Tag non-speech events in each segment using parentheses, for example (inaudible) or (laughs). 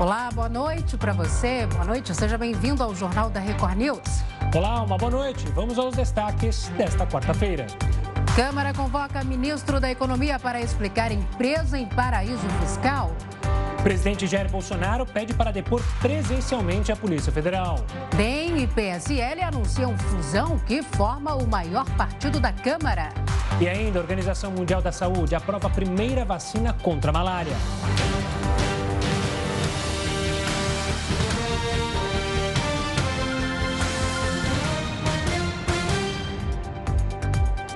Olá, boa noite para você. Boa noite, seja bem-vindo ao Jornal da Record News. Olá, uma boa noite. Vamos aos destaques desta quarta-feira. Câmara convoca ministro da Economia para explicar empresa em paraíso fiscal. Presidente Jair Bolsonaro pede para depor presencialmente a Polícia Federal. DEM e PSL anunciam fusão que forma o maior partido da Câmara. E ainda, a Organização Mundial da Saúde aprova a primeira vacina contra a malária.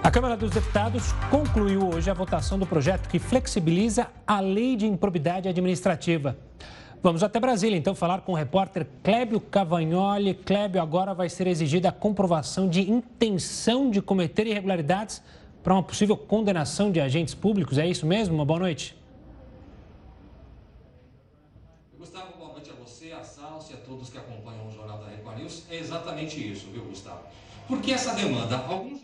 A Câmara dos Deputados concluiu hoje a votação do projeto que flexibiliza a lei de improbidade administrativa. Vamos até Brasília, então, falar com o repórter Clébio Cavagnoli. Clébio, agora vai ser exigida a comprovação de intenção de cometer irregularidades para uma possível condenação de agentes públicos. É isso mesmo? Uma boa noite. Gustavo, boa noite a você, a Salsi, a todos que acompanham o Jornal da Record News. É exatamente isso, viu, Gustavo? Porque essa demanda, alguns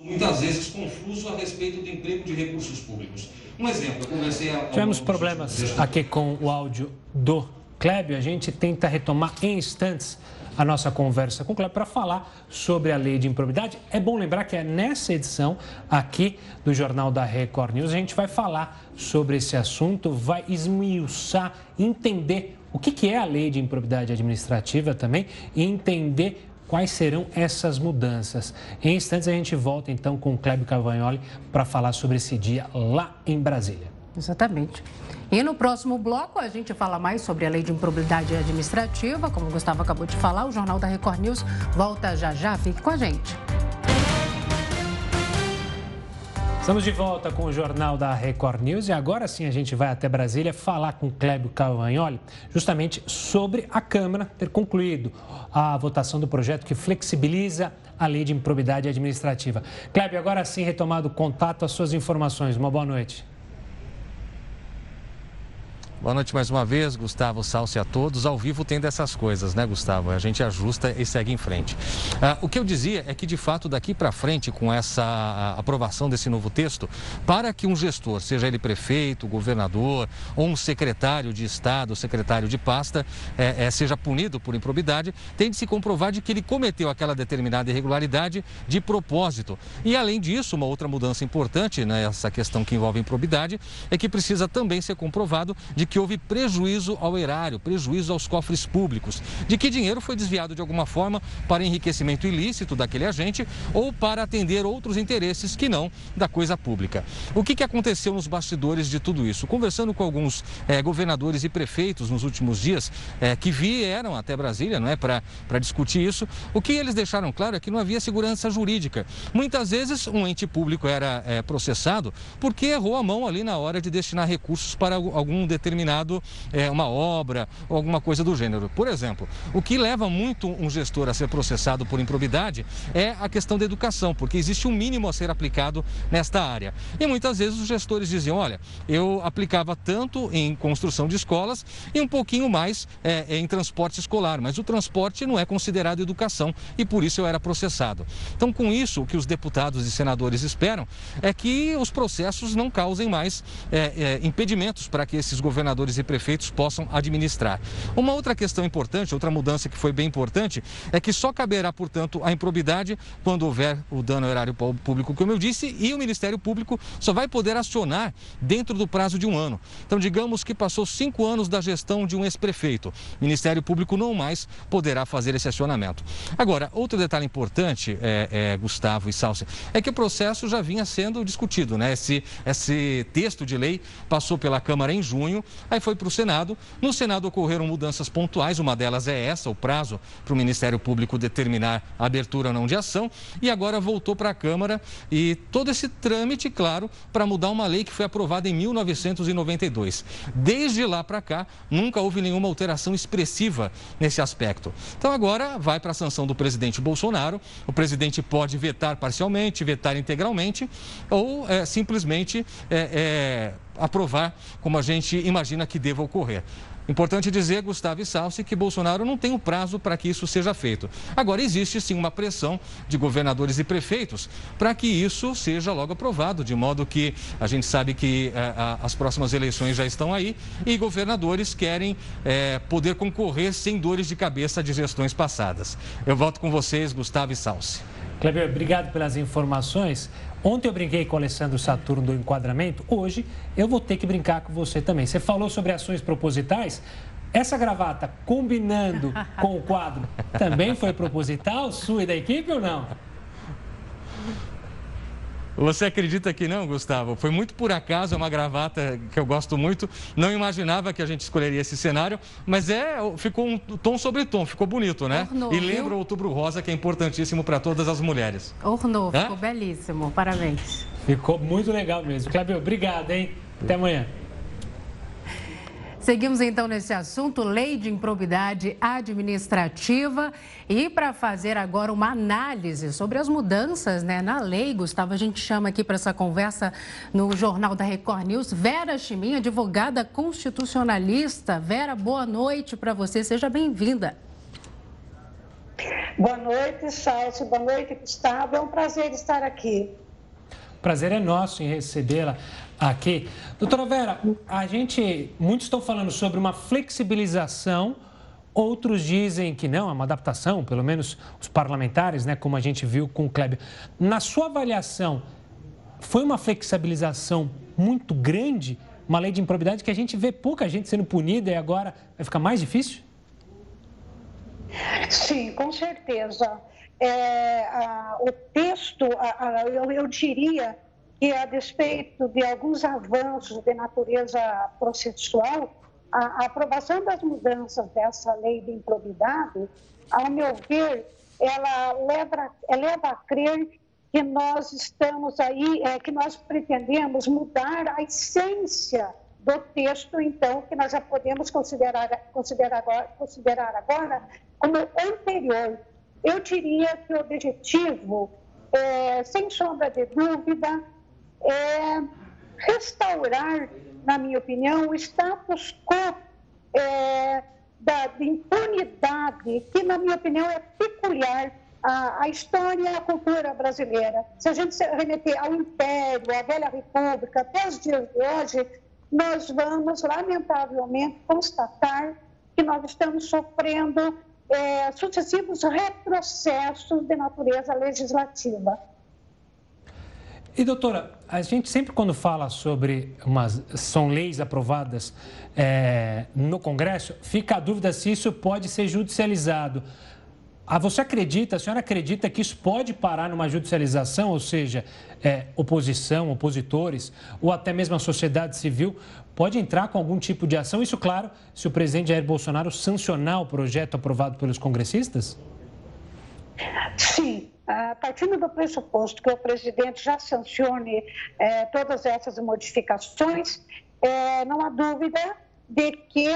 muitas vezes confuso a respeito do emprego de recursos públicos. Um exemplo, eu conversei... A, Tivemos problemas aqui com o áudio do Clébio, a gente tenta retomar em instantes a nossa conversa com o Clébio para falar sobre a lei de improbidade. É bom lembrar que é nessa edição aqui do Jornal da Record News a gente vai falar sobre esse assunto, vai esmiuçar, entender o que é a lei de improbidade administrativa também e entender quais serão essas mudanças. Em instantes a gente volta então com o Clébio Cavagnoli para falar sobre esse dia lá em Brasília. Exatamente. E no próximo bloco a gente fala mais sobre a lei de improbidade administrativa, como o Gustavo acabou de falar, o Jornal da Record News volta já já, fique com a gente. Estamos de volta com o Jornal da Record News e agora sim a gente vai até Brasília falar com Clébio Cavagnoli justamente sobre a Câmara ter concluído a votação do projeto que flexibiliza a lei de improbidade administrativa. Clébio, agora sim retomado o contato, as suas informações. Uma boa noite. Boa noite mais uma vez, Gustavo Salce a todos. Ao vivo tem dessas coisas, né, Gustavo? A gente ajusta e segue em frente. Ah, o que eu dizia é que, de fato, daqui para frente, com essa aprovação desse novo texto, para que um gestor, seja ele prefeito, governador ou um secretário de Estado, secretário de pasta, é, é, seja punido por improbidade, tem de se comprovar de que ele cometeu aquela determinada irregularidade de propósito. E, além disso, uma outra mudança importante nessa né, questão que envolve improbidade é que precisa também ser comprovado de que houve prejuízo ao erário, prejuízo aos cofres públicos, de que dinheiro foi desviado de alguma forma para enriquecimento ilícito daquele agente ou para atender outros interesses que não da coisa pública. O que, que aconteceu nos bastidores de tudo isso? Conversando com alguns é, governadores e prefeitos nos últimos dias é, que vieram até Brasília não é, para discutir isso, o que eles deixaram claro é que não havia segurança jurídica. Muitas vezes um ente público era é, processado porque errou a mão ali na hora de destinar recursos para algum determinado determinado é, uma obra ou alguma coisa do gênero. Por exemplo, o que leva muito um gestor a ser processado por improbidade é a questão da educação, porque existe um mínimo a ser aplicado nesta área. E muitas vezes os gestores diziam, olha, eu aplicava tanto em construção de escolas e um pouquinho mais é, em transporte escolar, mas o transporte não é considerado educação e por isso eu era processado. Então, com isso, o que os deputados e senadores esperam é que os processos não causem mais é, é impedimentos para que esses governadores governadores e prefeitos possam administrar. Uma outra questão importante, outra mudança que foi bem importante, é que só caberá, portanto, a improbidade quando houver o dano ao erário público, como eu disse, e o Ministério Público só vai poder acionar dentro do prazo de um ano. Então, digamos que passou cinco anos da gestão de um ex-prefeito. O Ministério Público não mais poderá fazer esse acionamento. Agora, outro detalhe importante, é, é, Gustavo e Salsi, é que o processo já vinha sendo discutido, né? Esse, esse texto de lei passou pela Câmara em junho, Aí foi para o Senado. No Senado ocorreram mudanças pontuais, uma delas é essa, o prazo para o Ministério Público determinar a abertura ou não de ação. E agora voltou para a Câmara e todo esse trâmite, claro, para mudar uma lei que foi aprovada em 1992. Desde lá para cá, nunca houve nenhuma alteração expressiva nesse aspecto. Então agora vai para a sanção do presidente Bolsonaro. O presidente pode vetar parcialmente, vetar integralmente ou é, simplesmente é, é, aprovar como a gente imagina que deva ocorrer. Importante dizer, Gustavo e Salsi, que Bolsonaro não tem um prazo para que isso seja feito. Agora, existe sim uma pressão de governadores e prefeitos para que isso seja logo aprovado, de modo que a gente sabe que eh, as próximas eleições já estão aí e governadores querem eh, poder concorrer sem dores de cabeça de gestões passadas. Eu volto com vocês, Gustavo e Salsi. Kleber, obrigado pelas informações. Ontem eu brinquei com o Alessandro Saturno do enquadramento, hoje eu vou ter que brincar com você também. Você falou sobre ações propositais. Essa gravata combinando (laughs) com o quadro também foi proposital, sua e da equipe ou não? Você acredita que não, Gustavo? Foi muito por acaso, é uma gravata que eu gosto muito. Não imaginava que a gente escolheria esse cenário, mas é ficou um tom sobre tom, ficou bonito, né? Ornou, e lembra o Outubro Rosa, que é importantíssimo para todas as mulheres. Ornou, ficou belíssimo. Parabéns. Ficou muito legal mesmo. Cláudio, obrigado, hein? Até amanhã. Seguimos então nesse assunto, lei de improbidade administrativa. E para fazer agora uma análise sobre as mudanças né, na lei, Gustavo, a gente chama aqui para essa conversa no Jornal da Record News, Vera Chiminha, advogada constitucionalista. Vera, boa noite para você, seja bem-vinda. Boa noite, Salso. Boa noite, Gustavo. É um prazer estar aqui. Prazer é nosso em recebê-la aqui. Doutora Vera, a gente, muitos estão falando sobre uma flexibilização, outros dizem que não, é uma adaptação, pelo menos os parlamentares, né, como a gente viu com o Kleber. Na sua avaliação, foi uma flexibilização muito grande, uma lei de improbidade que a gente vê pouca gente sendo punida e agora vai ficar mais difícil? Sim, com certeza. É, a, o texto, a, a, eu, eu diria que, a despeito de alguns avanços de natureza processual, a, aprovação das mudanças dessa lei de improbidade, ao meu ver, ela leva, leva a crer que nós estamos aí, é, que nós pretendemos mudar a essência do texto, então, que nós já podemos considerar, considerar, agora, considerar agora como anterior. Eu diria que o objetivo, é, sem sombra de dúvida, é restaurar, na minha opinião, o status quo é, da impunidade, que, na minha opinião, é peculiar à, à história e à cultura brasileira. Se a gente se remeter ao Império, à Velha República, até os dias de hoje, nós vamos, lamentavelmente, constatar que nós estamos sofrendo é, sucessivos retrocessos de natureza legislativa. E, doutora, a gente sempre quando fala sobre umas são leis aprovadas é, no Congresso, fica a dúvida se isso pode ser judicializado. Ah, você acredita, a senhora acredita que isso pode parar numa judicialização, ou seja, é, oposição, opositores, ou até mesmo a sociedade civil pode entrar com algum tipo de ação? Isso, claro, se o presidente Jair Bolsonaro sancionar o projeto aprovado pelos congressistas? Sim, partindo do pressuposto que o presidente já sancione é, todas essas modificações, é, não há dúvida de que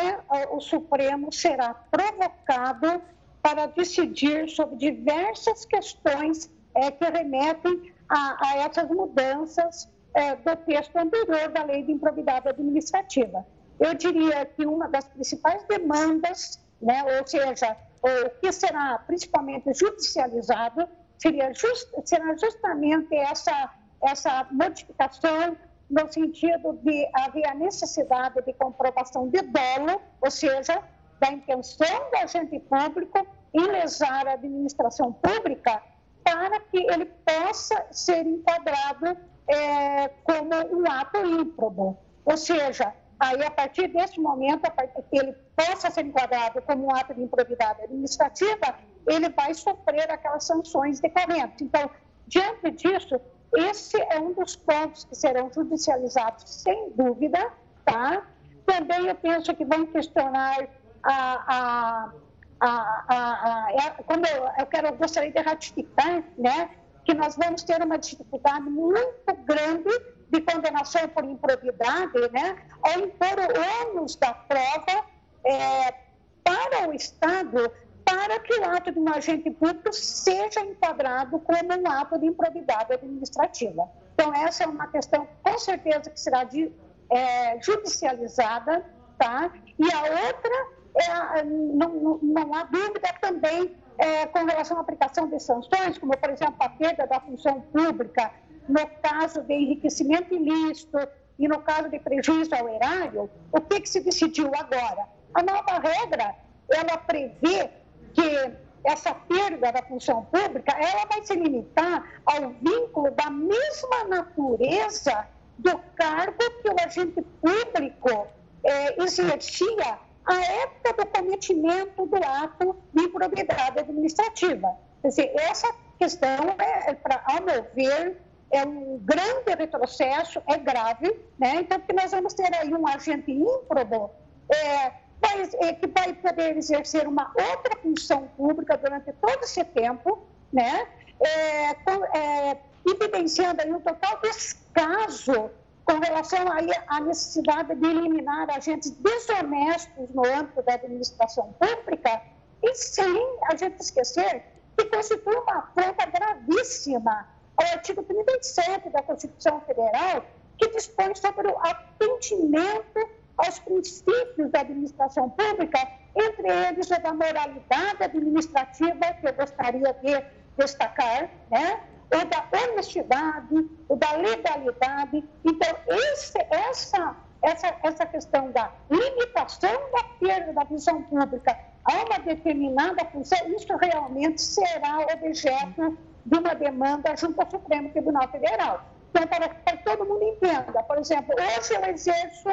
o Supremo será provocado para decidir sobre diversas questões é, que remetem a, a essas mudanças é, do texto anterior da Lei de Improbidade Administrativa. Eu diria que uma das principais demandas, né, ou seja, o que será principalmente judicializado, seria just, será justamente essa, essa modificação no sentido de haver a necessidade de comprovação de dolo, ou seja, da intenção do agente público em lesar a administração pública para que ele possa ser enquadrado é, como um ato ímprobo. Ou seja, aí a partir desse momento, a partir que ele possa ser enquadrado como um ato de improbidade administrativa, ele vai sofrer aquelas sanções decorrentes. Então, diante disso, esse é um dos pontos que serão judicializados, sem dúvida, tá? Também eu penso que vão questionar a, a, a, a como eu, eu, quero, eu gostaria de ratificar, né, que nós vamos ter uma dificuldade muito grande de condenação por improbidade, né, ao impor o ônus da prova é, para o Estado para que o ato de um agente público seja enquadrado como um ato de improbidade administrativa. Então, essa é uma questão, com certeza, que será de, é, judicializada, tá? E a outra, é, não, não, não, há dúvida também é, com relação à aplicação de sanções, como, por exemplo, a perda da função pública no caso de enriquecimento ilícito e no caso de prejuízo ao erário, o que, que se decidiu agora? A nova regra, ela prevê que essa perda da função pública, ela vai se limitar ao vínculo da mesma natureza do cargo que o agente público é, exercia à época do cometimento do ato de improbidade administrativa. Dizer, essa questão, é, é pra, ao meu ver, é um grande retrocesso, é grave, né? Então, porque nós vamos ter aí um agente ímprobo é, vai, é, que vai poder exercer uma outra função pública durante todo esse tempo, né? É, com, é, evidenciando aí um total descaso com relação à necessidade de eliminar agentes desonestos no âmbito da administração pública e sem a gente esquecer que constitui uma afronta gravíssima ao artigo 37 da Constituição Federal, que dispõe sobre o atendimento aos princípios da administração pública, entre eles o da moralidade administrativa, que eu gostaria de destacar, né? O da honestidade, o da legalidade. Então, esse, essa, essa, essa questão da limitação da perda da função pública a uma determinada função, isso realmente será objeto de uma demanda junto ao Supremo Tribunal Federal. Então, para que todo mundo entenda, por exemplo, hoje eu exerço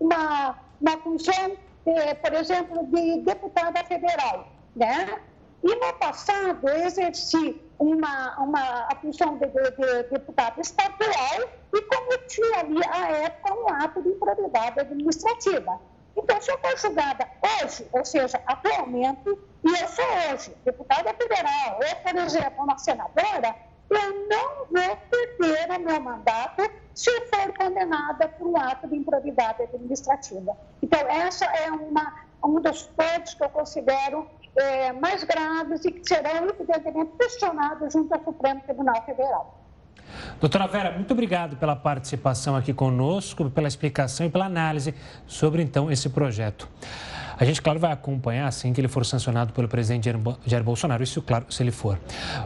uma, uma função, de, por exemplo, de deputada federal, né? E no passado eu exerci uma, uma, a função de, de, de deputado estadual e cometi ali, à época, um ato de improbidade administrativa. Então, se eu for julgada hoje, ou seja, atualmente, e eu sou hoje deputada federal, ou, por exemplo, uma senadora, eu não vou perder o meu mandato se for condenada por um ato de improbidade administrativa. Então, essa é uma, um dos pontos que eu considero é, mais graves e que serão, evidentemente, questionados junto ao Supremo Tribunal Federal. Doutora Vera, muito obrigado pela participação aqui conosco, pela explicação e pela análise sobre, então, esse projeto. A gente, claro, vai acompanhar assim que ele for sancionado pelo presidente Jair Bolsonaro, isso, claro, se ele for.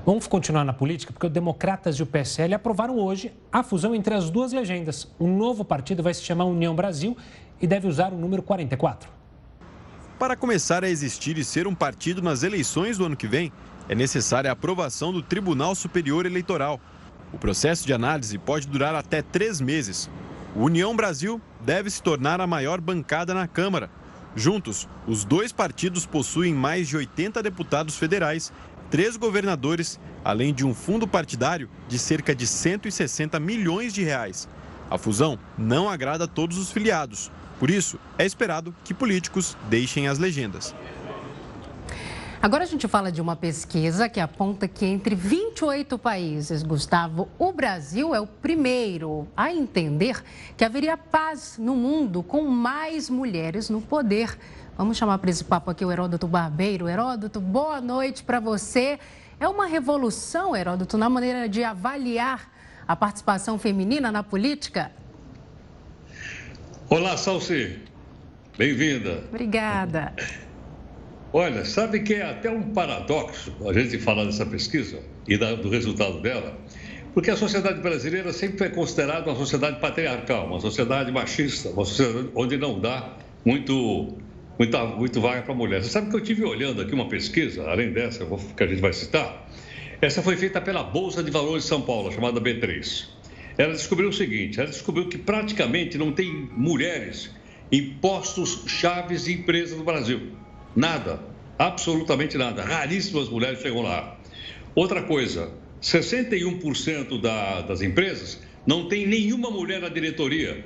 Vamos continuar na política, porque os democratas e o PSL aprovaram hoje a fusão entre as duas legendas. O novo partido vai se chamar União Brasil e deve usar o número 44. Para começar a existir e ser um partido nas eleições do ano que vem, é necessária a aprovação do Tribunal Superior Eleitoral. O processo de análise pode durar até três meses. O União Brasil deve se tornar a maior bancada na Câmara. Juntos, os dois partidos possuem mais de 80 deputados federais, três governadores, além de um fundo partidário de cerca de 160 milhões de reais. A fusão não agrada a todos os filiados. Por isso, é esperado que políticos deixem as legendas. Agora a gente fala de uma pesquisa que aponta que entre 28 países, Gustavo, o Brasil é o primeiro a entender que haveria paz no mundo com mais mulheres no poder. Vamos chamar para esse papo aqui o Heródoto Barbeiro. Heródoto, boa noite para você. É uma revolução, Heródoto, na maneira de avaliar a participação feminina na política? Olá, Salsi. Bem-vinda. Obrigada. Olha, sabe que é até um paradoxo a gente falar dessa pesquisa e do resultado dela, porque a sociedade brasileira sempre foi considerada uma sociedade patriarcal, uma sociedade machista, uma sociedade onde não dá muito, muito, muito vaga para mulher. Você sabe que eu tive olhando aqui uma pesquisa, além dessa que a gente vai citar, essa foi feita pela Bolsa de Valores de São Paulo, chamada B3. Ela descobriu o seguinte: ela descobriu que praticamente não tem mulheres em postos chaves de empresas no Brasil. Nada, absolutamente nada. Raríssimas mulheres chegam lá. Outra coisa, 61% da, das empresas não tem nenhuma mulher na diretoria.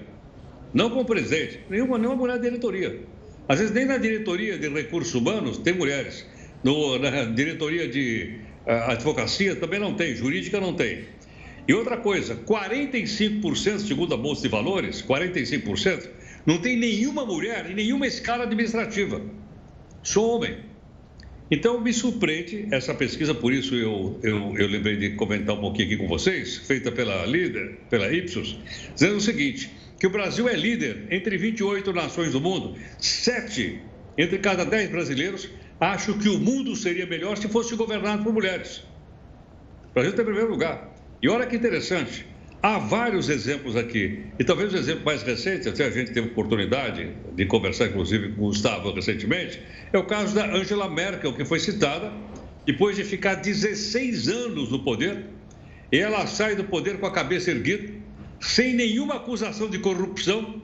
Não como presidente, nenhuma, nenhuma mulher na diretoria. Às vezes nem na diretoria de recursos humanos tem mulheres. No, na diretoria de uh, advocacia também não tem, jurídica não tem. E outra coisa, 45%, segundo a Bolsa de Valores, 45%, não tem nenhuma mulher em nenhuma escala administrativa. Sou homem. Então, me surpreende essa pesquisa, por isso eu, eu, eu lembrei de comentar um pouquinho aqui com vocês, feita pela líder, pela Ipsos, dizendo o seguinte: que o Brasil é líder entre 28 nações do mundo. Sete entre cada dez brasileiros acham que o mundo seria melhor se fosse governado por mulheres. O Brasil está em primeiro lugar. E olha que interessante, há vários exemplos aqui. E talvez o exemplo mais recente, até a gente teve oportunidade de conversar, inclusive, com o Gustavo recentemente, é o caso da Angela Merkel, que foi citada, depois de ficar 16 anos no poder, ela sai do poder com a cabeça erguida, sem nenhuma acusação de corrupção,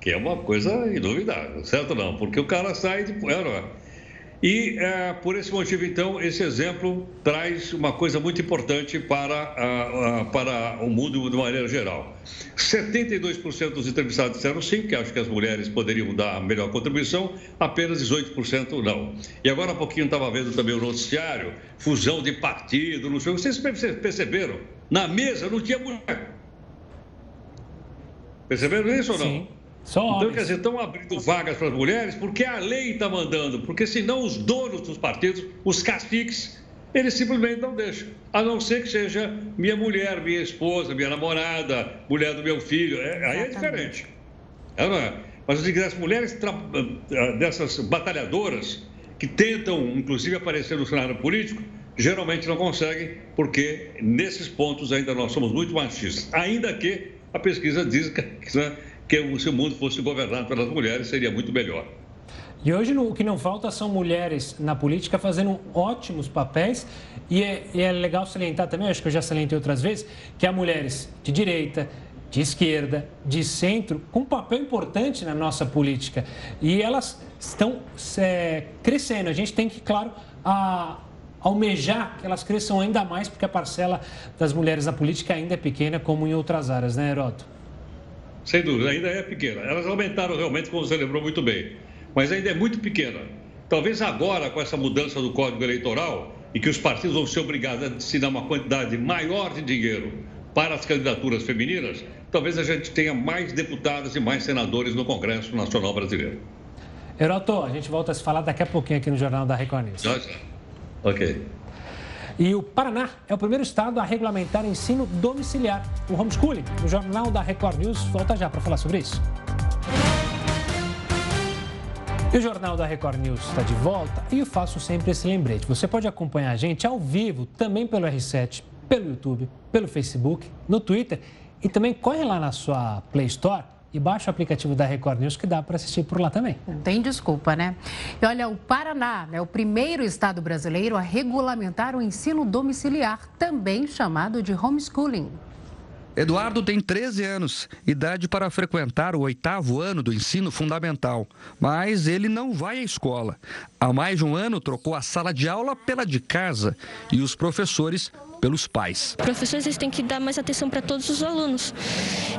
que é uma coisa inuvidável, certo não? Porque o cara sai de... É, e é, por esse motivo, então, esse exemplo traz uma coisa muito importante para, para o mundo de maneira geral. 72% dos entrevistados disseram sim, que acham que as mulheres poderiam dar a melhor contribuição, apenas 18% não. E agora há pouquinho estava vendo também o noticiário, fusão de partido, não sei. Vocês perceberam? Na mesa não tinha mulher. Perceberam isso ou não? Sim. Só então, quer dizer, estão abrindo vagas para as mulheres porque a lei está mandando, porque senão os donos dos partidos, os caciques, eles simplesmente não deixam. A não ser que seja minha mulher, minha esposa, minha namorada, mulher do meu filho. É, aí é diferente. É, não é? Mas eu digo, as mulheres eh, dessas batalhadoras que tentam, inclusive, aparecer no cenário político, geralmente não conseguem, porque nesses pontos ainda nós somos muito machistas. Ainda que a pesquisa diz que né, que se o mundo fosse governado pelas mulheres, seria muito melhor. E hoje o que não falta são mulheres na política fazendo ótimos papéis. E é, e é legal salientar também, acho que eu já salientei outras vezes, que há mulheres de direita, de esquerda, de centro, com um papel importante na nossa política. E elas estão é, crescendo. A gente tem que, claro, a, almejar que elas cresçam ainda mais, porque a parcela das mulheres na política ainda é pequena, como em outras áreas, né, Heroto? Sem dúvida, ainda é pequena. Elas aumentaram realmente, como você lembrou muito bem, mas ainda é muito pequena. Talvez agora, com essa mudança do Código Eleitoral, e que os partidos vão ser obrigados a destinar uma quantidade maior de dinheiro para as candidaturas femininas, talvez a gente tenha mais deputadas e mais senadores no Congresso Nacional Brasileiro. Heroto, a gente volta a se falar daqui a pouquinho aqui no Jornal da Record News. Ok. E o Paraná é o primeiro estado a regulamentar ensino domiciliar, o homeschooling. O Jornal da Record News volta já para falar sobre isso. E o Jornal da Record News está de volta e eu faço sempre esse lembrete. Você pode acompanhar a gente ao vivo, também pelo R7, pelo YouTube, pelo Facebook, no Twitter e também corre lá na sua Play Store e baixa o aplicativo da Record News que dá para assistir por lá também. Não tem desculpa, né? E olha, o Paraná é o primeiro estado brasileiro a regulamentar o ensino domiciliar, também chamado de homeschooling. Eduardo tem 13 anos, idade para frequentar o oitavo ano do ensino fundamental, mas ele não vai à escola. Há mais de um ano trocou a sala de aula pela de casa e os professores pelos pais. Professores eles têm que dar mais atenção para todos os alunos.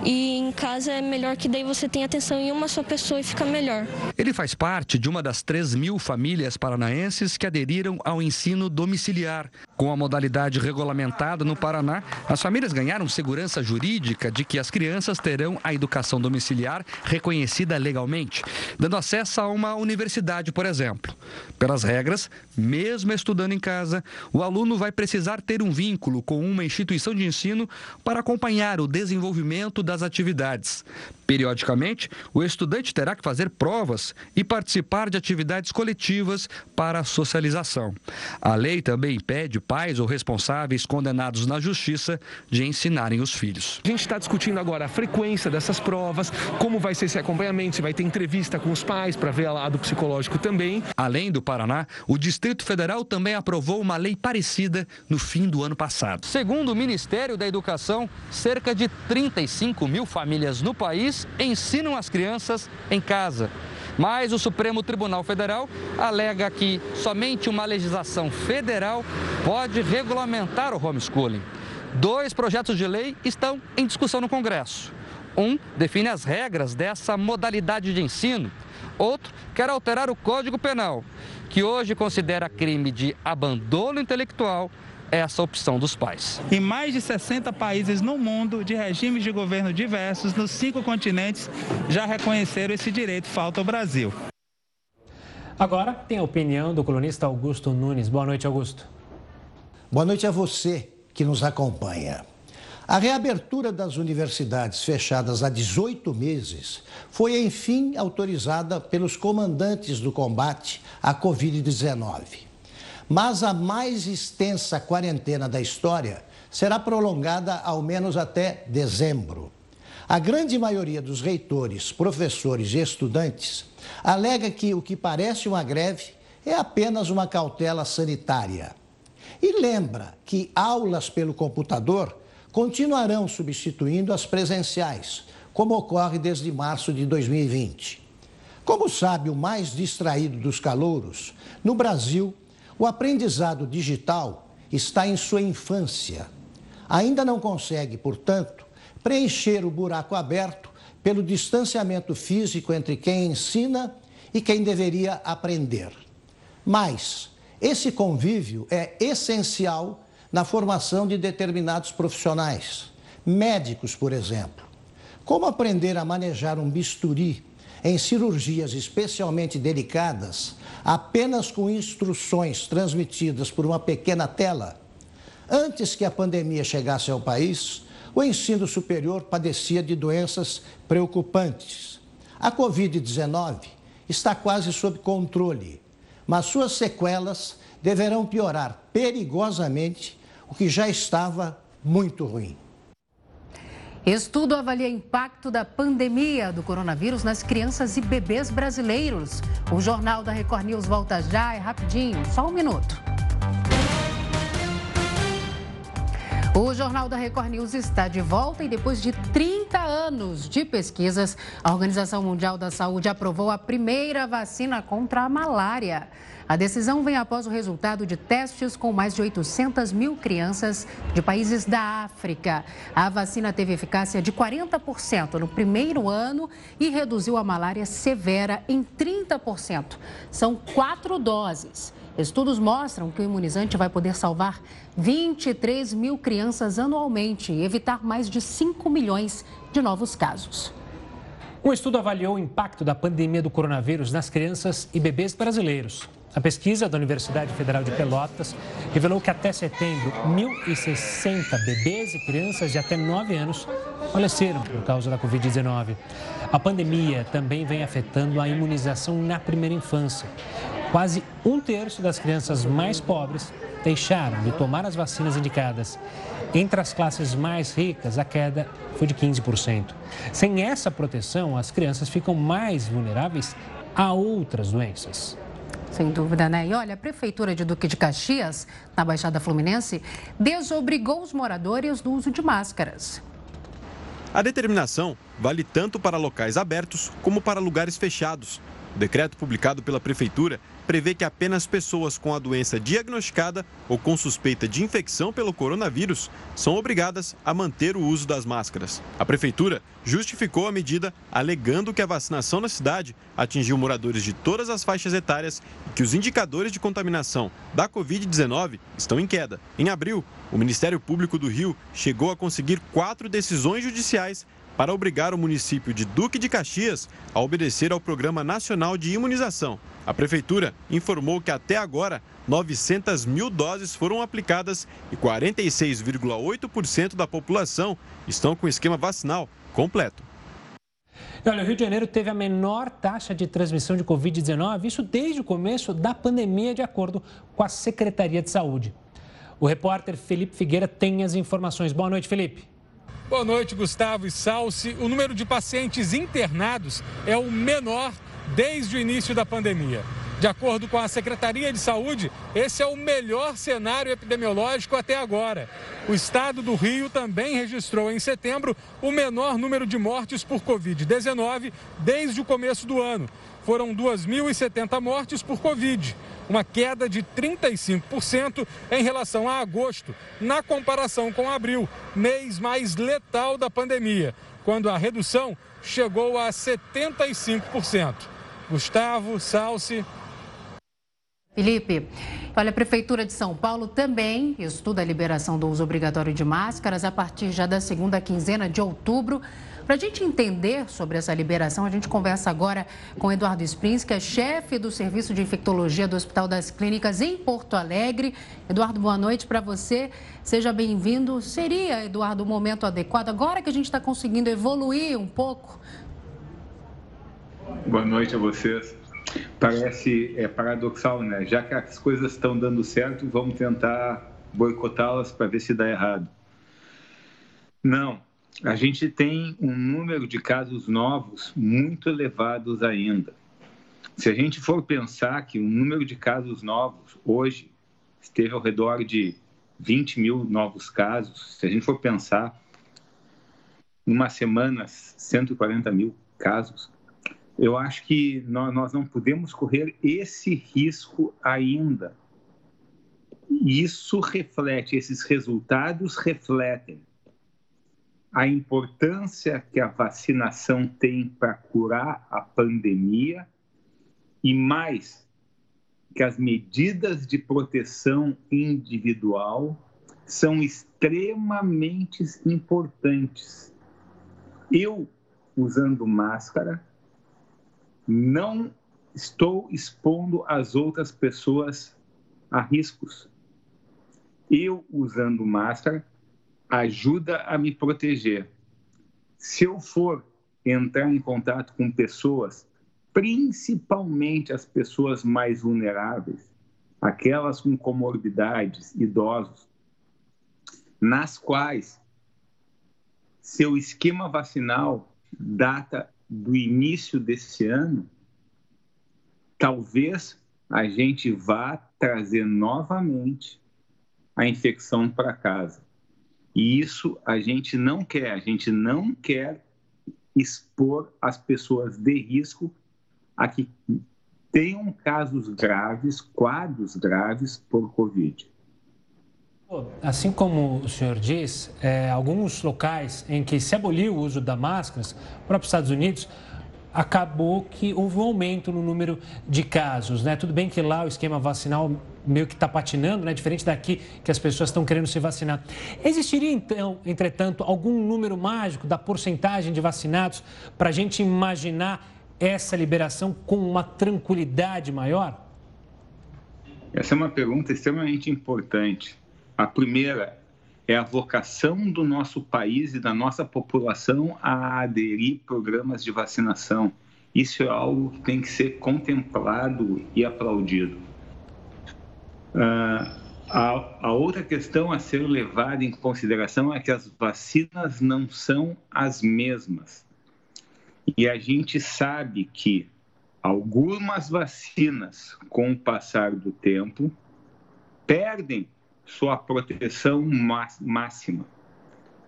E em casa é melhor que daí você tenha atenção em uma só pessoa e fica melhor. Ele faz parte de uma das 3 mil famílias paranaenses que aderiram ao ensino domiciliar. Com a modalidade regulamentada no Paraná, as famílias ganharam segurança jurídica de que as crianças terão a educação domiciliar reconhecida legalmente, dando acesso a uma universidade, por exemplo. Pelas regras, mesmo estudando em casa, o aluno vai precisar ter um vínculo vínculo com uma instituição de ensino para acompanhar o desenvolvimento das atividades. Periodicamente, o estudante terá que fazer provas e participar de atividades coletivas para a socialização. A lei também impede pais ou responsáveis condenados na justiça de ensinarem os filhos. A gente está discutindo agora a frequência dessas provas, como vai ser esse acompanhamento, se vai ter entrevista com os pais para ver o lado psicológico também. Além do Paraná, o Distrito Federal também aprovou uma lei parecida no fim do ano passado. Segundo o Ministério da Educação, cerca de 35 mil famílias no país ensinam as crianças em casa. Mas o Supremo Tribunal Federal alega que somente uma legislação federal pode regulamentar o homeschooling. Dois projetos de lei estão em discussão no Congresso. Um define as regras dessa modalidade de ensino. Outro quer alterar o Código Penal, que hoje considera crime de abandono intelectual essa opção dos pais. Em mais de 60 países no mundo, de regimes de governo diversos, nos cinco continentes, já reconheceram esse direito. Falta o Brasil. Agora tem a opinião do colunista Augusto Nunes. Boa noite, Augusto. Boa noite a você que nos acompanha. A reabertura das universidades fechadas há 18 meses foi, enfim, autorizada pelos comandantes do combate à Covid-19. Mas a mais extensa quarentena da história será prolongada ao menos até dezembro. A grande maioria dos reitores, professores e estudantes alega que o que parece uma greve é apenas uma cautela sanitária. E lembra que aulas pelo computador continuarão substituindo as presenciais, como ocorre desde março de 2020. Como sabe o mais distraído dos calouros, no Brasil, o aprendizado digital está em sua infância. Ainda não consegue, portanto, preencher o buraco aberto pelo distanciamento físico entre quem ensina e quem deveria aprender. Mas esse convívio é essencial na formação de determinados profissionais, médicos, por exemplo. Como aprender a manejar um bisturi em cirurgias especialmente delicadas apenas com instruções transmitidas por uma pequena tela? Antes que a pandemia chegasse ao país, o ensino superior padecia de doenças preocupantes. A Covid-19 está quase sob controle, mas suas sequelas deverão piorar perigosamente o que já estava muito ruim. Estudo avalia impacto da pandemia do coronavírus nas crianças e bebês brasileiros. O Jornal da Record News volta já, é rapidinho, só um minuto. O Jornal da Record News está de volta e depois de 30 anos de pesquisas, a Organização Mundial da Saúde aprovou a primeira vacina contra a malária. A decisão vem após o resultado de testes com mais de 800 mil crianças de países da África. A vacina teve eficácia de 40% no primeiro ano e reduziu a malária severa em 30%. São quatro doses. Estudos mostram que o imunizante vai poder salvar 23 mil crianças anualmente e evitar mais de 5 milhões de novos casos. Um estudo avaliou o impacto da pandemia do coronavírus nas crianças e bebês brasileiros. A pesquisa da Universidade Federal de Pelotas revelou que até setembro, 1.060 bebês e crianças de até 9 anos faleceram por causa da Covid-19. A pandemia também vem afetando a imunização na primeira infância. Quase um terço das crianças mais pobres deixaram de tomar as vacinas indicadas. Entre as classes mais ricas, a queda foi de 15%. Sem essa proteção, as crianças ficam mais vulneráveis a outras doenças. Sem dúvida, né? E olha, a Prefeitura de Duque de Caxias, na Baixada Fluminense, desobrigou os moradores do uso de máscaras. A determinação vale tanto para locais abertos como para lugares fechados. O decreto publicado pela Prefeitura prevê que apenas pessoas com a doença diagnosticada ou com suspeita de infecção pelo coronavírus são obrigadas a manter o uso das máscaras. A Prefeitura justificou a medida alegando que a vacinação na cidade atingiu moradores de todas as faixas etárias e que os indicadores de contaminação da Covid-19 estão em queda. Em abril, o Ministério Público do Rio chegou a conseguir quatro decisões judiciais para obrigar o município de Duque de Caxias a obedecer ao Programa Nacional de Imunização. A Prefeitura informou que até agora 900 mil doses foram aplicadas e 46,8% da população estão com o esquema vacinal completo. Olha, o Rio de Janeiro teve a menor taxa de transmissão de Covid-19, isso desde o começo da pandemia, de acordo com a Secretaria de Saúde. O repórter Felipe Figueira tem as informações. Boa noite, Felipe. Boa noite, Gustavo e Salsi. O número de pacientes internados é o menor desde o início da pandemia. De acordo com a Secretaria de Saúde, esse é o melhor cenário epidemiológico até agora. O estado do Rio também registrou em setembro o menor número de mortes por Covid-19 desde o começo do ano. Foram 2.070 mortes por Covid uma queda de 35% em relação a agosto, na comparação com abril, mês mais letal da pandemia, quando a redução chegou a 75%. Gustavo, Salsi. Felipe, olha, a Prefeitura de São Paulo também estuda a liberação do uso obrigatório de máscaras a partir já da segunda quinzena de outubro. Para a gente entender sobre essa liberação, a gente conversa agora com Eduardo Sprins, que é chefe do Serviço de Infectologia do Hospital das Clínicas em Porto Alegre. Eduardo, boa noite para você. Seja bem-vindo. Seria, Eduardo, o momento adequado, agora que a gente está conseguindo evoluir um pouco? Boa noite a vocês. Parece é, paradoxal, né? Já que as coisas estão dando certo, vamos tentar boicotá-las para ver se dá errado. Não, a gente tem um número de casos novos muito elevados ainda. Se a gente for pensar que o número de casos novos hoje esteve ao redor de 20 mil novos casos, se a gente for pensar, numa semana, 140 mil casos, eu acho que nós não podemos correr esse risco ainda. Isso reflete, esses resultados refletem a importância que a vacinação tem para curar a pandemia e mais que as medidas de proteção individual são extremamente importantes. Eu, usando máscara, não estou expondo as outras pessoas a riscos. Eu, usando máscara, ajuda a me proteger. Se eu for entrar em contato com pessoas, principalmente as pessoas mais vulneráveis, aquelas com comorbidades, idosos, nas quais seu esquema vacinal data do início desse ano, talvez a gente vá trazer novamente a infecção para casa. E isso a gente não quer, a gente não quer expor as pessoas de risco a que tenham casos graves, quadros graves por Covid. Assim como o senhor diz, é, alguns locais em que se aboliu o uso da máscaras, o próprio Estados Unidos, acabou que houve um aumento no número de casos, né? Tudo bem que lá o esquema vacinal meio que está patinando, né? Diferente daqui que as pessoas estão querendo se vacinar. Existiria, então, entretanto, algum número mágico da porcentagem de vacinados para a gente imaginar essa liberação com uma tranquilidade maior? Essa é uma pergunta extremamente importante. A primeira é a vocação do nosso país e da nossa população a aderir programas de vacinação. Isso é algo que tem que ser contemplado e aplaudido. Uh, a, a, outra questão a ser levada em consideração é que as vacinas não são as mesmas. E a gente sabe que algumas vacinas, com o passar do tempo, perdem sua proteção máxima.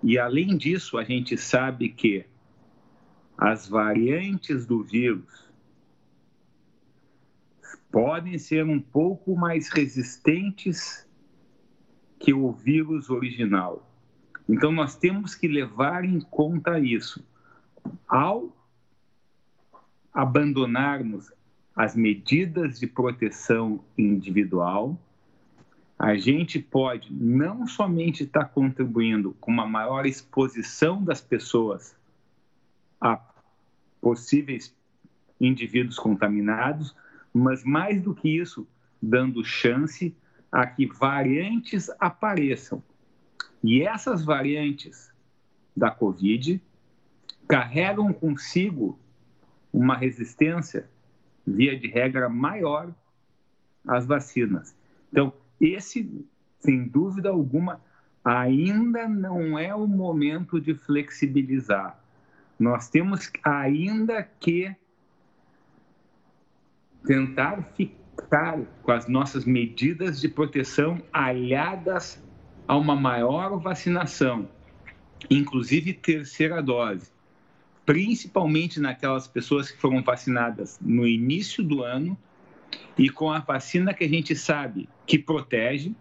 E além disso, a gente sabe que as variantes do vírus podem ser um pouco mais resistentes que o vírus original. Então, nós temos que levar em conta isso. Ao abandonarmos as medidas de proteção individual, a gente pode não somente estar contribuindo com uma maior exposição das pessoas a possíveis indivíduos contaminados, mas mais do que isso, dando chance a que variantes apareçam. E essas variantes da Covid carregam consigo uma resistência, via de regra, maior às vacinas. Então, esse, sem dúvida alguma, ainda não é o momento de flexibilizar. Nós temos ainda que tentar ficar com as nossas medidas de proteção aliadas a uma maior vacinação, inclusive terceira dose, principalmente naquelas pessoas que foram vacinadas no início do ano e com a vacina que a gente sabe que protege,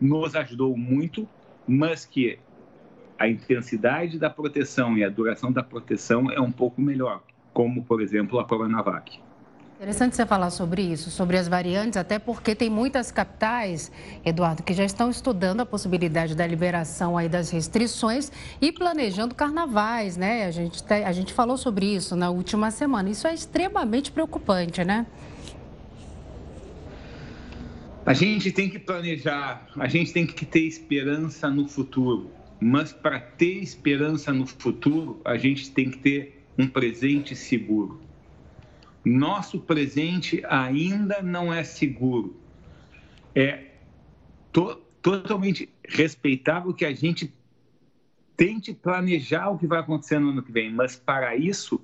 nos ajudou muito, mas que a intensidade da proteção e a duração da proteção é um pouco melhor, como, por exemplo, a Coronavac. Interessante você falar sobre isso, sobre as variantes, até porque tem muitas capitais, Eduardo, que já estão estudando a possibilidade da liberação aí das restrições e planejando carnavais, né? A gente, a gente falou sobre isso na última semana. Isso é extremamente preocupante, né? A gente tem que planejar, a gente tem que ter esperança no futuro. Mas para ter esperança no futuro, a gente tem que ter um presente seguro. Nosso presente ainda não é seguro. É to totalmente respeitável que a gente tente planejar o que vai acontecer no ano que vem, mas para isso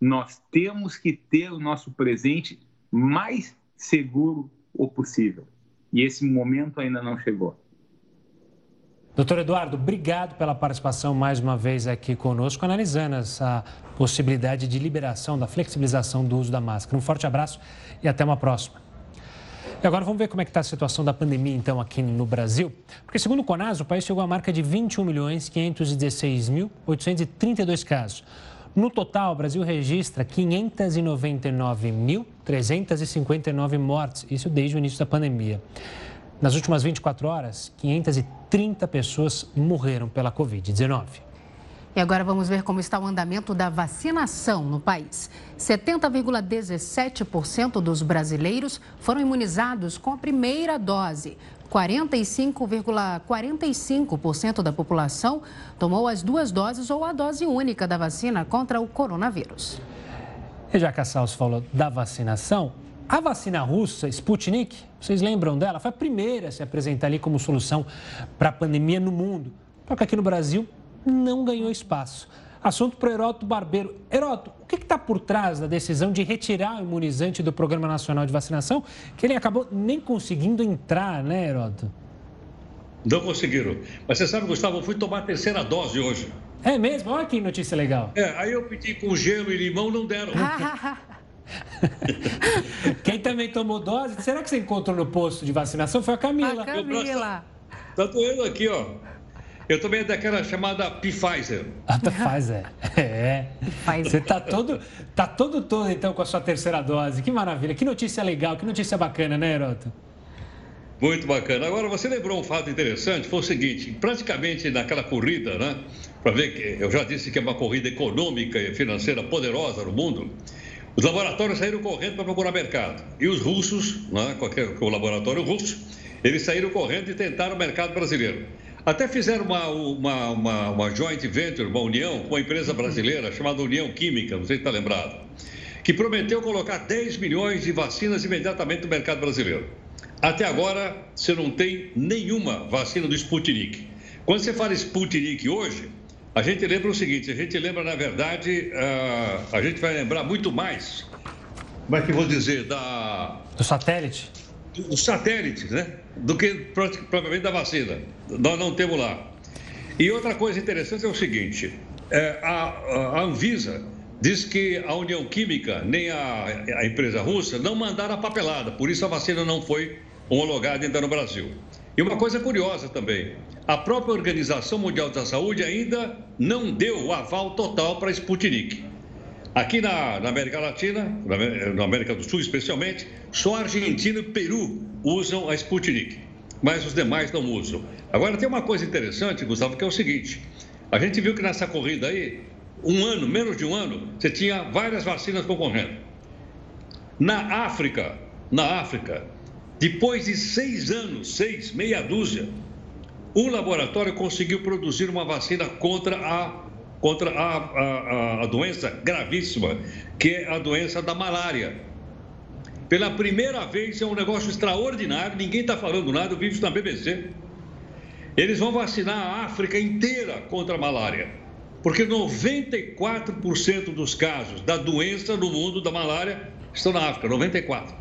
nós temos que ter o nosso presente mais seguro o possível. E esse momento ainda não chegou. Doutor Eduardo, obrigado pela participação mais uma vez aqui conosco, analisando essa possibilidade de liberação, da flexibilização do uso da máscara. Um forte abraço e até uma próxima. E agora vamos ver como é que está a situação da pandemia, então, aqui no Brasil. Porque, segundo o CONAS, o país chegou à marca de 21 milhões 516.832 casos. No total, o Brasil registra 599.359 mortes, isso desde o início da pandemia. Nas últimas 24 horas, 530 pessoas morreram pela Covid-19. E agora vamos ver como está o andamento da vacinação no país. 70,17% dos brasileiros foram imunizados com a primeira dose. 45,45% da população tomou as duas doses ou a dose única da vacina contra o coronavírus. E já que a Salso falou da vacinação, a vacina russa, Sputnik, vocês lembram dela? Foi a primeira a se apresentar ali como solução para a pandemia no mundo. Só que aqui no Brasil não ganhou espaço. Assunto para o Heroto Barbeiro. Heroto, o que está por trás da decisão de retirar o imunizante do Programa Nacional de Vacinação, que ele acabou nem conseguindo entrar, né, Heroto? Não conseguiram. Mas você sabe, Gustavo, eu fui tomar a terceira dose hoje. É mesmo? Olha que notícia legal. É, aí eu pedi com gelo e limão, não deram. (laughs) Quem também tomou dose, será que você encontrou no posto de vacinação? Foi a Camila. A Camila. Tá doendo aqui, ó. Eu tomei daquela chamada Pfizer. A da Pfizer. É. Pfizer. Você tá todo, tá todo todo então com a sua terceira dose. Que maravilha. Que notícia legal, que notícia bacana, né, Heroto? Muito bacana. Agora, você lembrou um fato interessante, foi o seguinte, praticamente naquela corrida, né, para ver que eu já disse que é uma corrida econômica e financeira poderosa no mundo, os laboratórios saíram correndo para procurar mercado. E os russos, né, o laboratório russo, eles saíram correndo e tentaram o mercado brasileiro. Até fizeram uma, uma, uma, uma joint venture, uma união com uma empresa brasileira chamada União Química, não sei se está lembrado, que prometeu colocar 10 milhões de vacinas imediatamente no mercado brasileiro. Até agora, você não tem nenhuma vacina do Sputnik. Quando você fala Sputnik hoje, a gente lembra o seguinte: a gente lembra, na verdade, uh, a gente vai lembrar muito mais, como é que eu vou dizer, da. Do satélite? Do satélite, né? Do que propriamente da vacina. Nós não temos lá. E outra coisa interessante é o seguinte: é, a, a Anvisa diz que a União Química nem a, a empresa russa não mandaram a papelada, por isso a vacina não foi homologada ainda no Brasil. E uma coisa curiosa também: a própria Organização Mundial da Saúde ainda não deu o aval total para a Sputnik. Aqui na, na, América Latina, na América do Sul especialmente, só Argentina e Peru usam a Sputnik, mas os demais não usam. Agora tem uma coisa interessante, Gustavo, que é o seguinte: a gente viu que nessa corrida aí, um ano, menos de um ano, você tinha várias vacinas concorrendo. Na África, na África, depois de seis anos, seis, meia dúzia, um laboratório conseguiu produzir uma vacina contra a, contra a, a, a doença gravíssima, que é a doença da malária. Pela primeira vez, é um negócio extraordinário, ninguém está falando nada, eu vi isso na BBC. Eles vão vacinar a África inteira contra a malária, porque 94% dos casos da doença no mundo da malária estão na África, 94%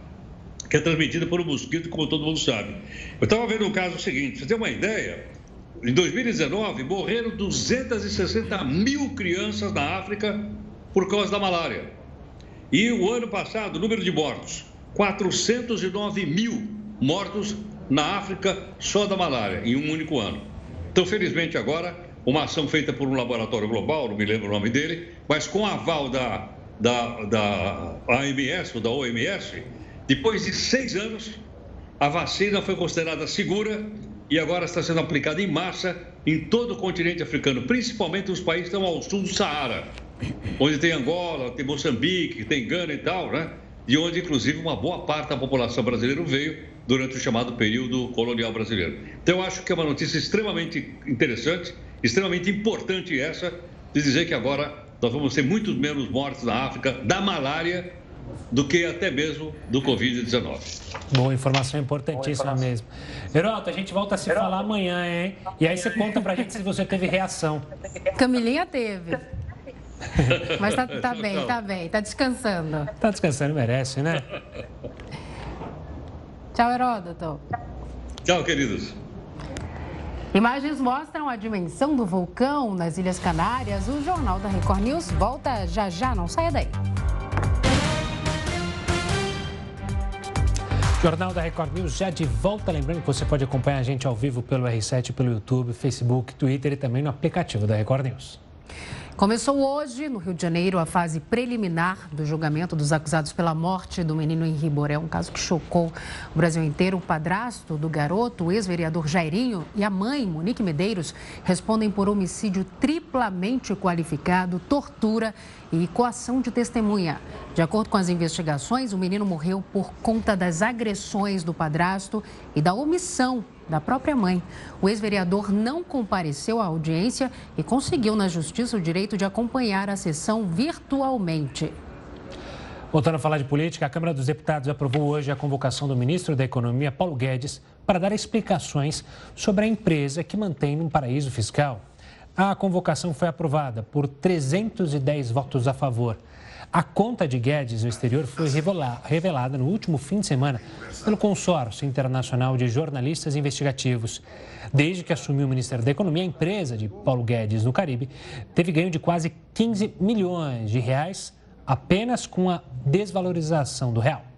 que é transmitida por um mosquito, como todo mundo sabe. Eu estava vendo o caso seguinte, você tem uma ideia? Em 2019, morreram 260 mil crianças na África por causa da malária. E o ano passado, o número de mortos, 409 mil mortos na África só da malária, em um único ano. Então, felizmente, agora, uma ação feita por um laboratório global, não me lembro o nome dele, mas com aval da da, da AMS ou da OMS, depois de seis anos, a vacina foi considerada segura e agora está sendo aplicada em massa em todo o continente africano, principalmente nos países que estão ao sul do Saara, onde tem Angola, tem Moçambique, tem Gana e tal, né? E onde, inclusive, uma boa parte da população brasileira veio durante o chamado período colonial brasileiro. Então, eu acho que é uma notícia extremamente interessante, extremamente importante essa, de dizer que agora nós vamos ter muito menos mortes na África da malária do que até mesmo do Covid-19. Boa informação importantíssima Boa informação. mesmo. Heroto, a gente volta a se Heroto. falar amanhã, hein? E aí você conta pra gente se você teve reação. Camilinha teve. (laughs) Mas tá, tá bem, tá bem, tá descansando. Tá descansando, merece, né? Tchau, Heródoto. Tchau, queridos. Imagens mostram a dimensão do vulcão nas Ilhas Canárias. O Jornal da Record News volta já já, não saia daí. Jornal da Record News já de volta. Lembrando que você pode acompanhar a gente ao vivo pelo R7, pelo YouTube, Facebook, Twitter e também no aplicativo da Record News. Começou hoje, no Rio de Janeiro, a fase preliminar do julgamento dos acusados pela morte do menino Henri Boré, um caso que chocou o Brasil inteiro. O padrasto do garoto, o ex-vereador Jairinho, e a mãe, Monique Medeiros, respondem por homicídio triplamente qualificado, tortura e coação de testemunha. De acordo com as investigações, o menino morreu por conta das agressões do padrasto e da omissão da própria mãe. O ex-vereador não compareceu à audiência e conseguiu na justiça o direito de acompanhar a sessão virtualmente. Voltando a falar de política, a Câmara dos Deputados aprovou hoje a convocação do ministro da Economia, Paulo Guedes, para dar explicações sobre a empresa que mantém um paraíso fiscal. A convocação foi aprovada por 310 votos a favor. A conta de Guedes no exterior foi revelada no último fim de semana pelo Consórcio Internacional de Jornalistas Investigativos. Desde que assumiu o Ministério da Economia, a empresa de Paulo Guedes no Caribe teve ganho de quase 15 milhões de reais apenas com a desvalorização do real.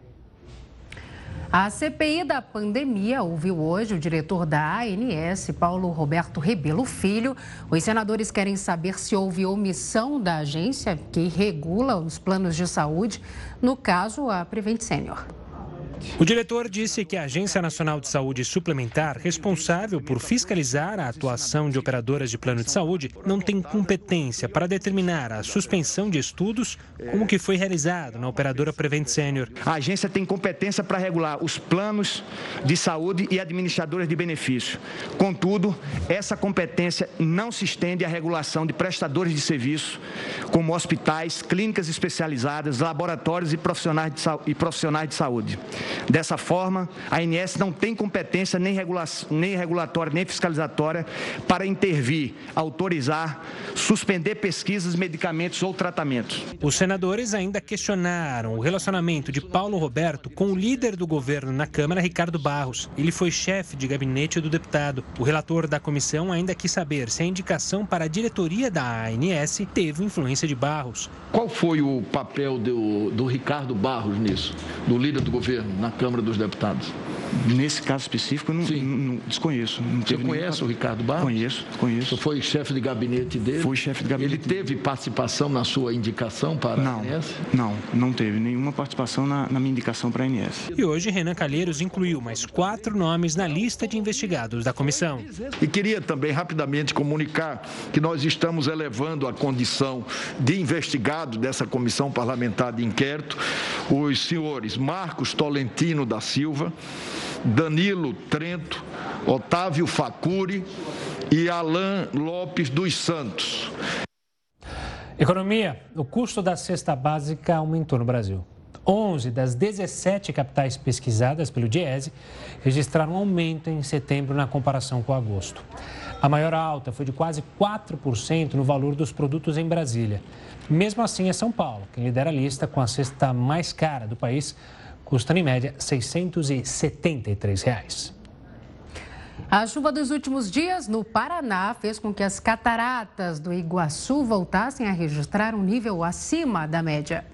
A CPI da pandemia ouviu hoje o diretor da ANS, Paulo Roberto Rebelo Filho. Os senadores querem saber se houve omissão da agência que regula os planos de saúde, no caso, a Prevent Senior. O diretor disse que a Agência Nacional de Saúde Suplementar, responsável por fiscalizar a atuação de operadoras de plano de saúde, não tem competência para determinar a suspensão de estudos como que foi realizado na operadora Prevent Senior. A agência tem competência para regular os planos de saúde e administradoras de benefício. Contudo, essa competência não se estende à regulação de prestadores de serviço, como hospitais, clínicas especializadas, laboratórios e profissionais de, e profissionais de saúde. Dessa forma, a ANS não tem competência nem, regula nem regulatória nem fiscalizatória para intervir, autorizar, suspender pesquisas, medicamentos ou tratamentos. Os senadores ainda questionaram o relacionamento de Paulo Roberto com o líder do governo na Câmara, Ricardo Barros. Ele foi chefe de gabinete do deputado. O relator da comissão ainda quis saber se a indicação para a diretoria da ANS teve influência de Barros. Qual foi o papel do, do Ricardo Barros nisso, do líder do governo? Na Câmara dos Deputados? Nesse caso específico, eu não, não desconheço. Não Você conhece nenhum... o Ricardo Barros? Conheço, conheço. Você foi chefe de gabinete dele? Fui chefe de gabinete. Ele teve participação na sua indicação para não, a ANS? Não, não teve nenhuma participação na, na minha indicação para a ANS. E hoje, Renan Calheiros incluiu mais quatro nomes na lista de investigados da comissão. E queria também rapidamente comunicar que nós estamos elevando a condição de investigado dessa comissão parlamentar de inquérito os senhores Marcos Tolentino da Silva, Danilo Trento, Otávio Facuri e Alain Lopes dos Santos. Economia. O custo da cesta básica aumentou no Brasil. 11 das 17 capitais pesquisadas pelo Diese registraram um aumento em setembro na comparação com agosto. A maior alta foi de quase 4% no valor dos produtos em Brasília. Mesmo assim, é São Paulo quem lidera a lista com a cesta mais cara do país, custando em média 673 reais. A chuva dos últimos dias no Paraná fez com que as cataratas do Iguaçu voltassem a registrar um nível acima da média.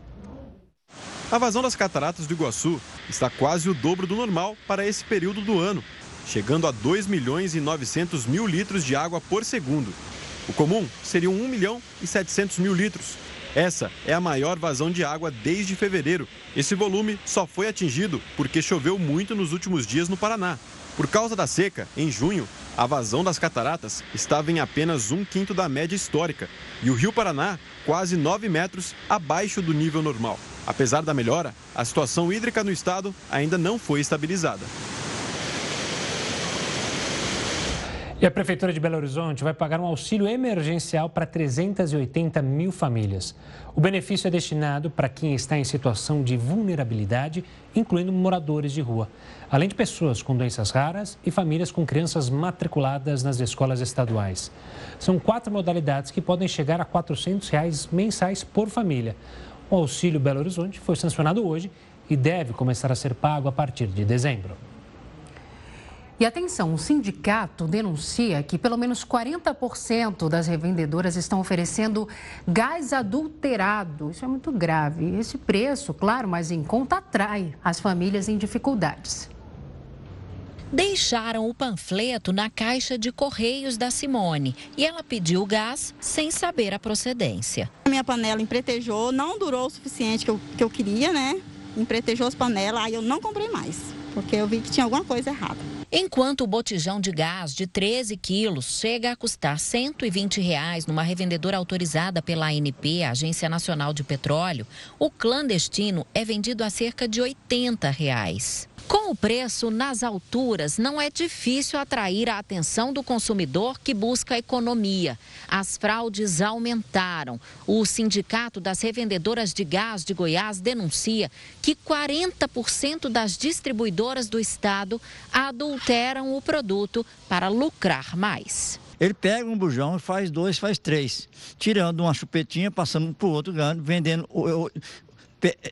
A vazão das cataratas do Iguaçu está quase o dobro do normal para esse período do ano, chegando a 2 milhões e 900 mil litros de água por segundo. O comum seriam 1 milhão e 700 mil litros. Essa é a maior vazão de água desde fevereiro. Esse volume só foi atingido porque choveu muito nos últimos dias no Paraná. Por causa da seca, em junho, a vazão das cataratas estava em apenas um quinto da média histórica e o Rio Paraná quase 9 metros abaixo do nível normal. Apesar da melhora, a situação hídrica no estado ainda não foi estabilizada. E a Prefeitura de Belo Horizonte vai pagar um auxílio emergencial para 380 mil famílias. O benefício é destinado para quem está em situação de vulnerabilidade, incluindo moradores de rua, além de pessoas com doenças raras e famílias com crianças matriculadas nas escolas estaduais. São quatro modalidades que podem chegar a 400 reais mensais por família. O auxílio Belo Horizonte foi sancionado hoje e deve começar a ser pago a partir de dezembro. E atenção, o sindicato denuncia que pelo menos 40% das revendedoras estão oferecendo gás adulterado. Isso é muito grave. Esse preço, claro, mas em conta atrai as famílias em dificuldades. Deixaram o panfleto na caixa de correios da Simone e ela pediu gás sem saber a procedência. A minha panela empretejou, não durou o suficiente que eu, que eu queria, né? Empretejou as panelas, aí eu não comprei mais, porque eu vi que tinha alguma coisa errada. Enquanto o botijão de gás de 13 quilos chega a custar 120 reais numa revendedora autorizada pela ANP, Agência Nacional de Petróleo, o clandestino é vendido a cerca de 80 reais. Com o preço nas alturas, não é difícil atrair a atenção do consumidor que busca economia. As fraudes aumentaram. O Sindicato das Revendedoras de Gás de Goiás denuncia que 40% das distribuidoras do estado adulteram o produto para lucrar mais. Ele pega um bujão faz dois, faz três, tirando uma chupetinha, passando para o outro, vendendo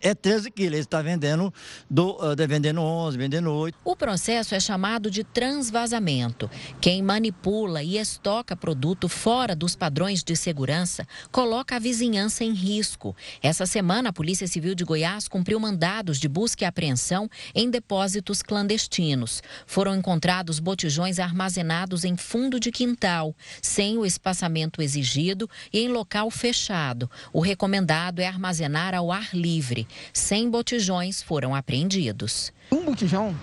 é 13 quilos, ele está vendendo, do, uh, vendendo 11, vendendo 8. O processo é chamado de transvasamento. Quem manipula e estoca produto fora dos padrões de segurança coloca a vizinhança em risco. Essa semana, a Polícia Civil de Goiás cumpriu mandados de busca e apreensão em depósitos clandestinos. Foram encontrados botijões armazenados em fundo de quintal, sem o espaçamento exigido e em local fechado. O recomendado é armazenar ao ar livre livre. 100 botijões foram apreendidos. Um botijão,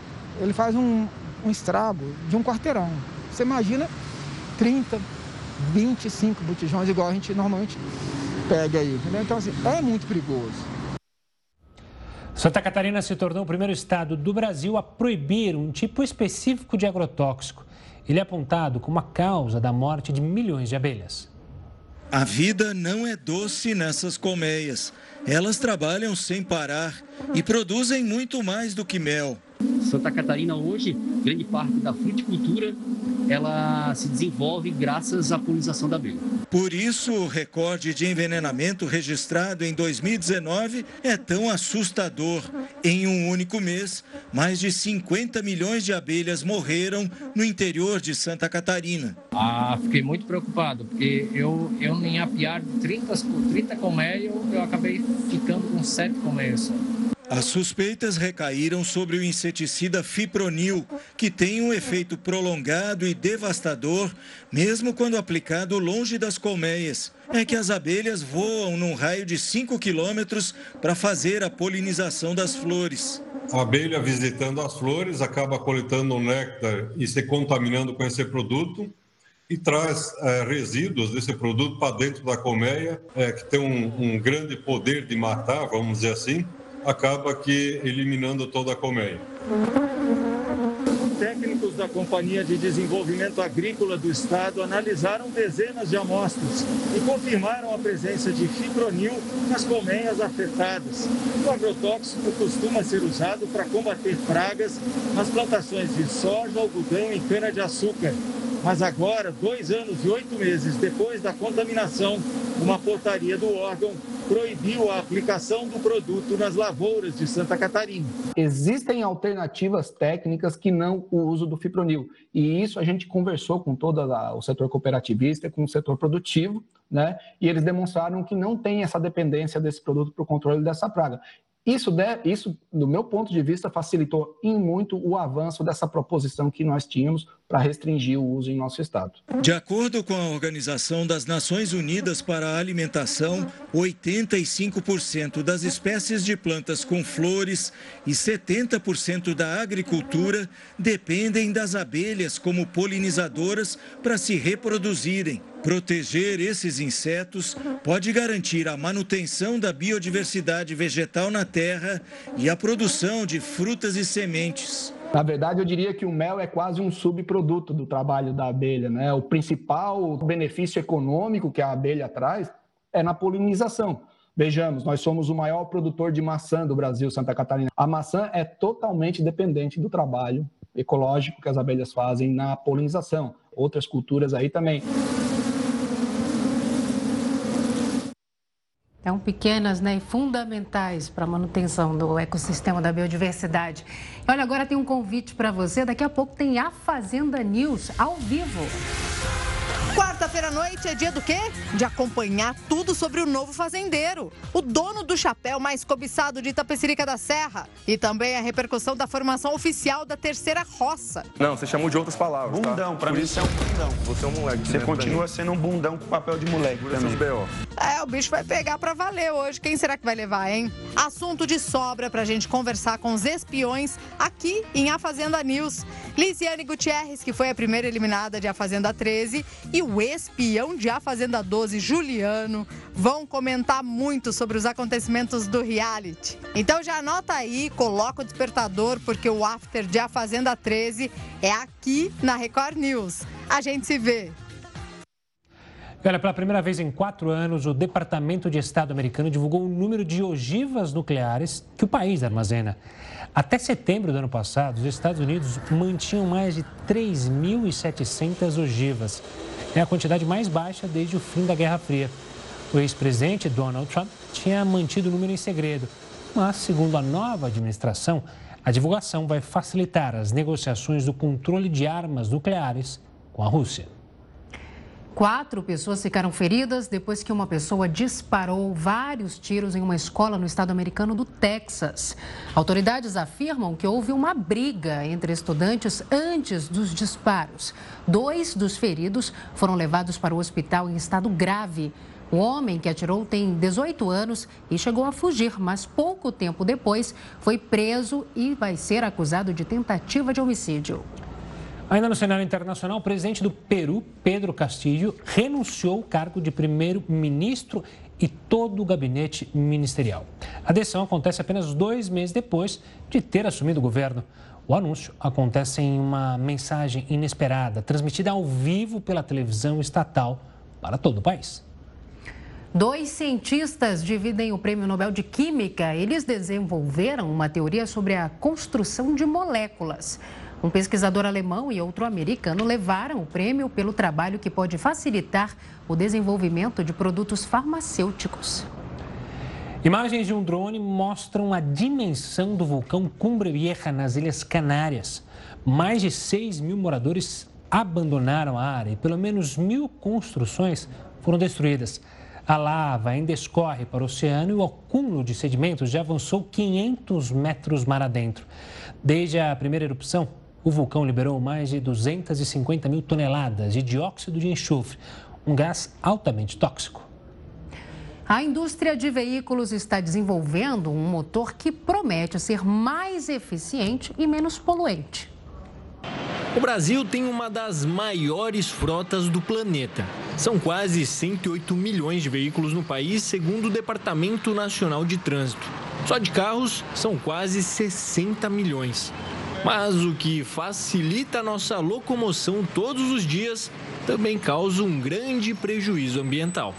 ele faz um, um estrago de um quarteirão. Você imagina 30, 25 botijões, igual a gente normalmente pega aí. Entendeu? Então, assim, é muito perigoso. Santa Catarina se tornou o primeiro estado do Brasil a proibir um tipo específico de agrotóxico. Ele é apontado como a causa da morte de milhões de abelhas. A vida não é doce nessas colmeias. Elas trabalham sem parar e produzem muito mais do que mel. Santa Catarina hoje, grande parte da fruticultura, ela se desenvolve graças à polinização da abelha. Por isso, o recorde de envenenamento registrado em 2019 é tão assustador. Em um único mês, mais de 50 milhões de abelhas morreram no interior de Santa Catarina. Ah, fiquei muito preocupado, porque eu, eu em apiar de 30, 30 colmeias, eu, acabei ficando com 7 colmeias as suspeitas recaíram sobre o inseticida fipronil, que tem um efeito prolongado e devastador, mesmo quando aplicado longe das colmeias. É que as abelhas voam num raio de 5 quilômetros para fazer a polinização das flores. A abelha visitando as flores acaba coletando o néctar e se contaminando com esse produto e traz é, resíduos desse produto para dentro da colmeia, é, que tem um, um grande poder de matar, vamos dizer assim, acaba que eliminando toda a colmeia. Da Companhia de Desenvolvimento Agrícola do Estado analisaram dezenas de amostras e confirmaram a presença de fipronil nas colmeias afetadas. O agrotóxico costuma ser usado para combater pragas nas plantações de soja, algodão e cana-de-açúcar. Mas agora, dois anos e oito meses depois da contaminação, uma portaria do órgão proibiu a aplicação do produto nas lavouras de Santa Catarina. Existem alternativas técnicas que não o uso do fipronil. E isso a gente conversou com todo o setor cooperativista, com o setor produtivo, né? E eles demonstraram que não tem essa dependência desse produto para o controle dessa praga. Isso, deve, isso, do meu ponto de vista, facilitou em muito o avanço dessa proposição que nós tínhamos para restringir o uso em nosso estado. De acordo com a Organização das Nações Unidas para a Alimentação, 85% das espécies de plantas com flores e 70% da agricultura dependem das abelhas como polinizadoras para se reproduzirem. Proteger esses insetos pode garantir a manutenção da biodiversidade vegetal na terra e a produção de frutas e sementes. Na verdade, eu diria que o mel é quase um subproduto do trabalho da abelha. Né? O principal benefício econômico que a abelha traz é na polinização. Vejamos, nós somos o maior produtor de maçã do Brasil, Santa Catarina. A maçã é totalmente dependente do trabalho ecológico que as abelhas fazem na polinização. Outras culturas aí também. Então, pequenas né, e fundamentais para a manutenção do ecossistema da biodiversidade. Olha, agora tem um convite para você. Daqui a pouco tem a Fazenda News ao vivo. Quarta-feira à noite é dia do quê? De acompanhar tudo sobre o novo fazendeiro, o dono do chapéu mais cobiçado de Itapecerica da Serra. E também a repercussão da formação oficial da terceira roça. Não, você chamou de outras palavras. Tá? Bundão, tá? pra Por mim isso é um bundão. Você é um moleque. Você continua sendo um bundão com papel de moleque também. BO. É, o bicho vai pegar pra valer hoje. Quem será que vai levar, hein? Assunto de sobra pra gente conversar com os espiões aqui em A Fazenda News. Lisiane Gutierrez, que foi a primeira eliminada de A Fazenda 13, e o espião de A Fazenda 12, Juliano, vão comentar muito sobre os acontecimentos do reality. Então já anota aí, coloca o despertador, porque o after de A Fazenda 13 é aqui na Record News. A gente se vê. Olha, pela primeira vez em quatro anos, o Departamento de Estado americano divulgou o número de ogivas nucleares que o país armazena. Até setembro do ano passado, os Estados Unidos mantinham mais de 3.700 ogivas. É a quantidade mais baixa desde o fim da Guerra Fria. O ex-presidente Donald Trump tinha mantido o número em segredo, mas, segundo a nova administração, a divulgação vai facilitar as negociações do controle de armas nucleares com a Rússia. Quatro pessoas ficaram feridas depois que uma pessoa disparou vários tiros em uma escola no estado americano do Texas. Autoridades afirmam que houve uma briga entre estudantes antes dos disparos. Dois dos feridos foram levados para o hospital em estado grave. O homem que atirou tem 18 anos e chegou a fugir, mas pouco tempo depois foi preso e vai ser acusado de tentativa de homicídio. Ainda no cenário internacional, o presidente do Peru, Pedro Castillo, renunciou ao cargo de primeiro-ministro e todo o gabinete ministerial. A decisão acontece apenas dois meses depois de ter assumido o governo. O anúncio acontece em uma mensagem inesperada, transmitida ao vivo pela televisão estatal para todo o país. Dois cientistas dividem o Prêmio Nobel de Química. Eles desenvolveram uma teoria sobre a construção de moléculas. Um pesquisador alemão e outro americano levaram o prêmio pelo trabalho que pode facilitar o desenvolvimento de produtos farmacêuticos. Imagens de um drone mostram a dimensão do vulcão Cumbre Vieja nas Ilhas Canárias. Mais de 6 mil moradores abandonaram a área e pelo menos mil construções foram destruídas. A lava ainda escorre para o oceano e o acúmulo de sedimentos já avançou 500 metros mar adentro. Desde a primeira erupção, o vulcão liberou mais de 250 mil toneladas de dióxido de enxofre, um gás altamente tóxico. A indústria de veículos está desenvolvendo um motor que promete ser mais eficiente e menos poluente. O Brasil tem uma das maiores frotas do planeta. São quase 108 milhões de veículos no país, segundo o Departamento Nacional de Trânsito. Só de carros são quase 60 milhões. Mas o que facilita a nossa locomoção todos os dias também causa um grande prejuízo ambiental.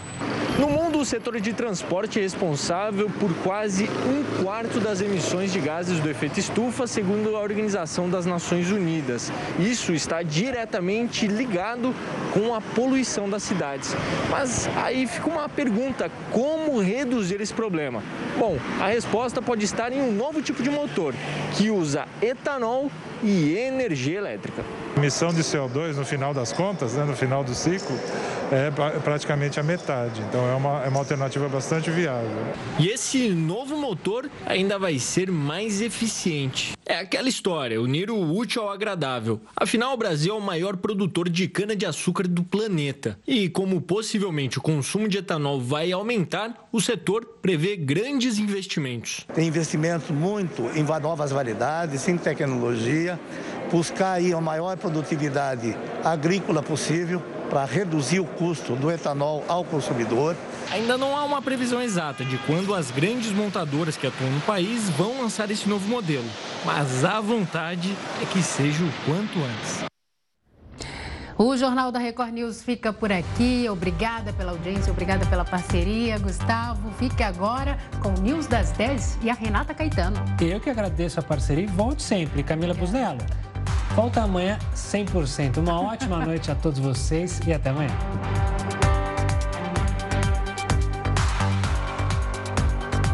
No mundo, o setor de transporte é responsável por quase um quarto das emissões de gases do efeito estufa, segundo a Organização das Nações Unidas. Isso está diretamente ligado com a poluição das cidades. Mas aí fica uma pergunta: como reduzir esse problema? Bom, a resposta pode estar em um novo tipo de motor que usa etanol e energia elétrica. Emissão de CO2, no final das contas, né, no final do ciclo, é praticamente a metade. Então é uma, é uma alternativa bastante viável. E esse novo motor ainda vai ser mais eficiente. É aquela história, unir o útil ao agradável. Afinal, o Brasil é o maior produtor de cana-de-açúcar do planeta. E como possivelmente o consumo de etanol vai aumentar, o setor prevê grandes investimentos. Tem investimento muito em novas variedades, em tecnologia, buscar aí a maior produtividade agrícola possível para reduzir o custo do etanol ao consumidor. Ainda não há uma previsão exata de quando as grandes montadoras que atuam no país vão lançar esse novo modelo, mas a vontade é que seja o quanto antes. O Jornal da Record News fica por aqui. Obrigada pela audiência, obrigada pela parceria. Gustavo, fique agora com o News das 10 e a Renata Caetano. Eu que agradeço a parceria e volte sempre, Camila Busnello. Volta amanhã 100%. Uma ótima noite a todos vocês e até amanhã.